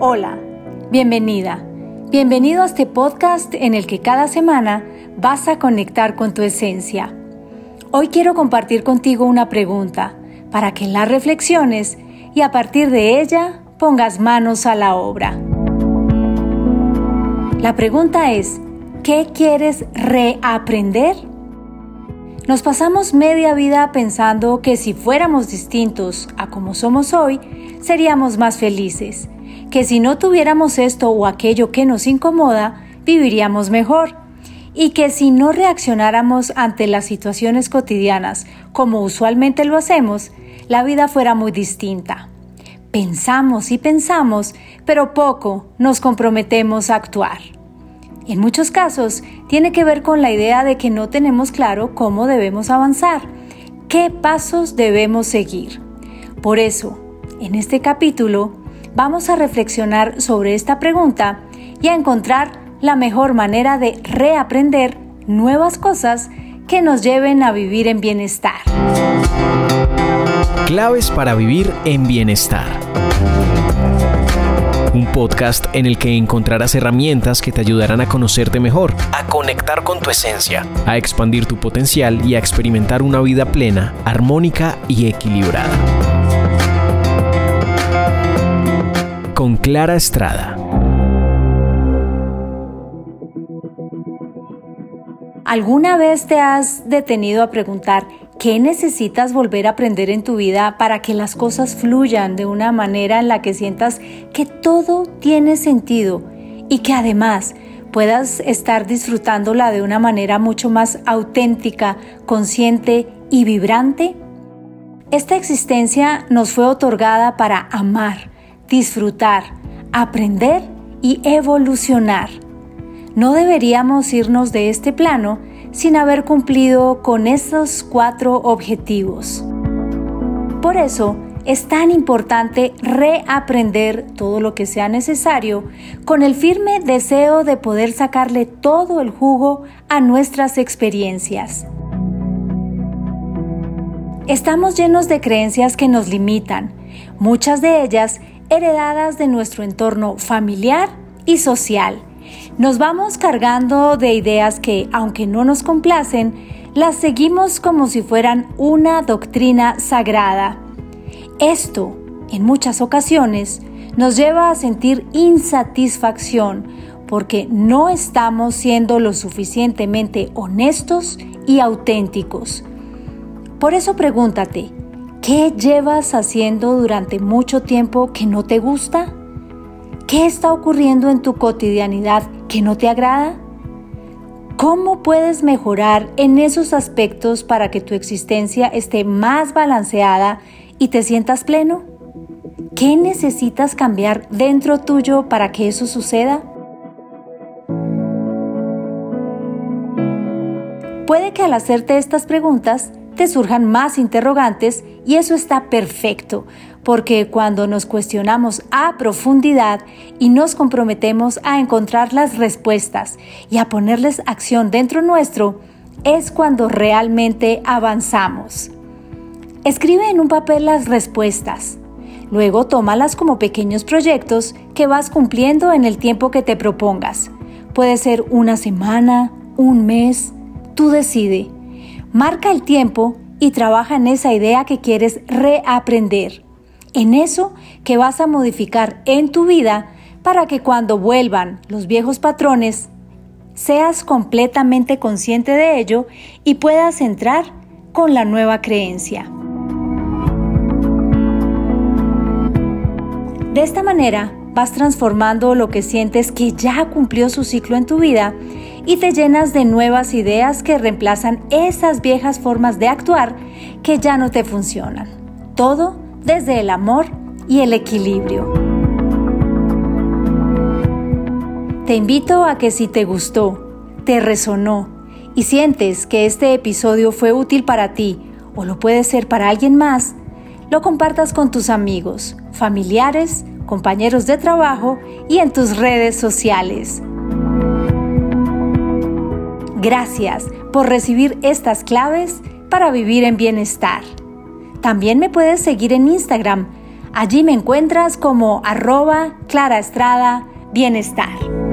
Hola, bienvenida. Bienvenido a este podcast en el que cada semana vas a conectar con tu esencia. Hoy quiero compartir contigo una pregunta para que la reflexiones y a partir de ella pongas manos a la obra. La pregunta es, ¿qué quieres reaprender? Nos pasamos media vida pensando que si fuéramos distintos a como somos hoy, seríamos más felices que si no tuviéramos esto o aquello que nos incomoda, viviríamos mejor y que si no reaccionáramos ante las situaciones cotidianas como usualmente lo hacemos, la vida fuera muy distinta. Pensamos y pensamos, pero poco nos comprometemos a actuar. En muchos casos tiene que ver con la idea de que no tenemos claro cómo debemos avanzar, qué pasos debemos seguir. Por eso, en este capítulo vamos a reflexionar sobre esta pregunta y a encontrar la mejor manera de reaprender nuevas cosas que nos lleven a vivir en bienestar. Claves para vivir en bienestar. Un podcast en el que encontrarás herramientas que te ayudarán a conocerte mejor, a conectar con tu esencia, a expandir tu potencial y a experimentar una vida plena, armónica y equilibrada. Con Clara Estrada. ¿Alguna vez te has detenido a preguntar qué necesitas volver a aprender en tu vida para que las cosas fluyan de una manera en la que sientas que todo tiene sentido y que además puedas estar disfrutándola de una manera mucho más auténtica, consciente y vibrante? Esta existencia nos fue otorgada para amar, disfrutar, aprender y evolucionar. No deberíamos irnos de este plano sin haber cumplido con estos cuatro objetivos. Por eso es tan importante reaprender todo lo que sea necesario con el firme deseo de poder sacarle todo el jugo a nuestras experiencias. Estamos llenos de creencias que nos limitan, muchas de ellas heredadas de nuestro entorno familiar y social. Nos vamos cargando de ideas que, aunque no nos complacen, las seguimos como si fueran una doctrina sagrada. Esto, en muchas ocasiones, nos lleva a sentir insatisfacción porque no estamos siendo lo suficientemente honestos y auténticos. Por eso pregúntate, ¿Qué llevas haciendo durante mucho tiempo que no te gusta? ¿Qué está ocurriendo en tu cotidianidad que no te agrada? ¿Cómo puedes mejorar en esos aspectos para que tu existencia esté más balanceada y te sientas pleno? ¿Qué necesitas cambiar dentro tuyo para que eso suceda? Puede que al hacerte estas preguntas te surjan más interrogantes y eso está perfecto, porque cuando nos cuestionamos a profundidad y nos comprometemos a encontrar las respuestas y a ponerles acción dentro nuestro, es cuando realmente avanzamos. Escribe en un papel las respuestas. Luego tómalas como pequeños proyectos que vas cumpliendo en el tiempo que te propongas. Puede ser una semana, un mes, tú decide. Marca el tiempo y trabaja en esa idea que quieres reaprender, en eso que vas a modificar en tu vida para que cuando vuelvan los viejos patrones, seas completamente consciente de ello y puedas entrar con la nueva creencia. De esta manera, vas transformando lo que sientes que ya cumplió su ciclo en tu vida y te llenas de nuevas ideas que reemplazan esas viejas formas de actuar que ya no te funcionan. Todo desde el amor y el equilibrio. Te invito a que si te gustó, te resonó y sientes que este episodio fue útil para ti o lo puede ser para alguien más, lo compartas con tus amigos, familiares, compañeros de trabajo y en tus redes sociales. Gracias por recibir estas claves para vivir en bienestar. También me puedes seguir en Instagram, Allí me encuentras como arroba Clara Estrada Bienestar.